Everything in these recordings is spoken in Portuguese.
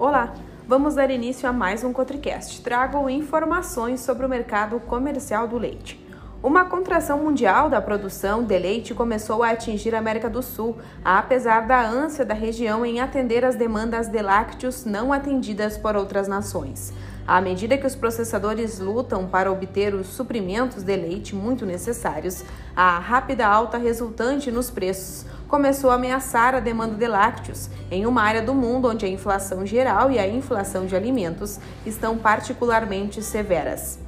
Olá, vamos dar início a mais um Cotricast. Trago informações sobre o mercado comercial do leite. Uma contração mundial da produção de leite começou a atingir a América do Sul, apesar da ânsia da região em atender às demandas de lácteos não atendidas por outras nações. À medida que os processadores lutam para obter os suprimentos de leite muito necessários, a rápida alta resultante nos preços começou a ameaçar a demanda de lácteos em uma área do mundo onde a inflação geral e a inflação de alimentos estão particularmente severas.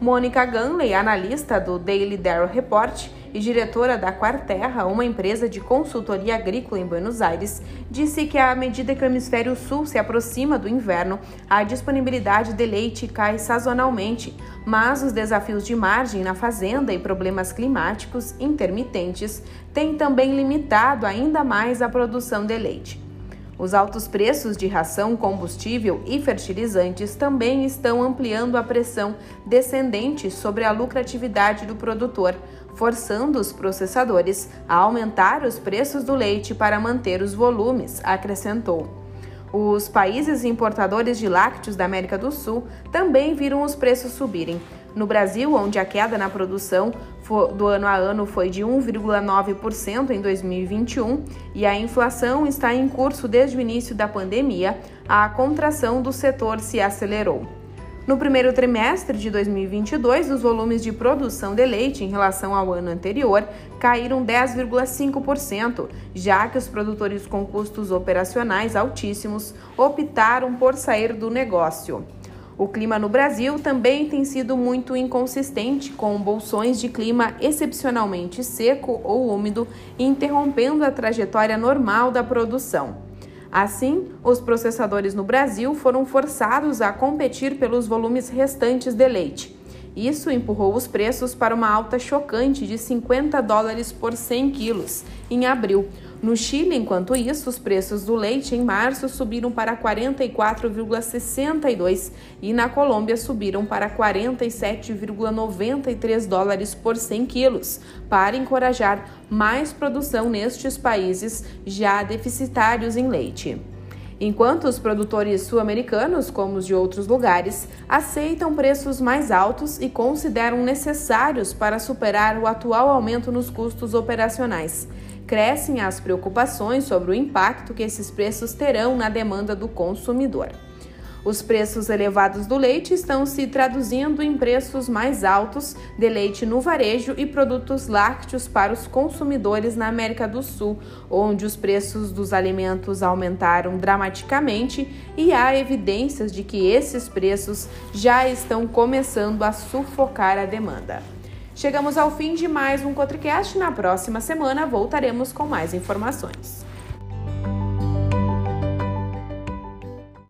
Mônica Ganley, analista do Daily Darrow Report e diretora da Quarterra, uma empresa de consultoria agrícola em Buenos Aires, disse que à medida que o hemisfério sul se aproxima do inverno, a disponibilidade de leite cai sazonalmente, mas os desafios de margem na fazenda e problemas climáticos intermitentes têm também limitado ainda mais a produção de leite. Os altos preços de ração, combustível e fertilizantes também estão ampliando a pressão descendente sobre a lucratividade do produtor, forçando os processadores a aumentar os preços do leite para manter os volumes, acrescentou. Os países importadores de lácteos da América do Sul também viram os preços subirem. No Brasil, onde a queda na produção do ano a ano foi de 1,9% em 2021 e a inflação está em curso desde o início da pandemia, a contração do setor se acelerou. No primeiro trimestre de 2022, os volumes de produção de leite em relação ao ano anterior caíram 10,5%, já que os produtores com custos operacionais altíssimos optaram por sair do negócio. O clima no Brasil também tem sido muito inconsistente, com bolsões de clima excepcionalmente seco ou úmido, interrompendo a trajetória normal da produção. Assim, os processadores no Brasil foram forçados a competir pelos volumes restantes de leite. Isso empurrou os preços para uma alta chocante de 50 dólares por 100 quilos em abril. No Chile, enquanto isso, os preços do leite em março subiram para 44,62 e na Colômbia subiram para 47,93 dólares por 100 quilos, para encorajar mais produção nestes países já deficitários em leite. Enquanto os produtores sul-americanos, como os de outros lugares, aceitam preços mais altos e consideram necessários para superar o atual aumento nos custos operacionais. Crescem as preocupações sobre o impacto que esses preços terão na demanda do consumidor. Os preços elevados do leite estão se traduzindo em preços mais altos de leite no varejo e produtos lácteos para os consumidores na América do Sul, onde os preços dos alimentos aumentaram dramaticamente e há evidências de que esses preços já estão começando a sufocar a demanda. Chegamos ao fim de mais um Cotricast. Na próxima semana voltaremos com mais informações.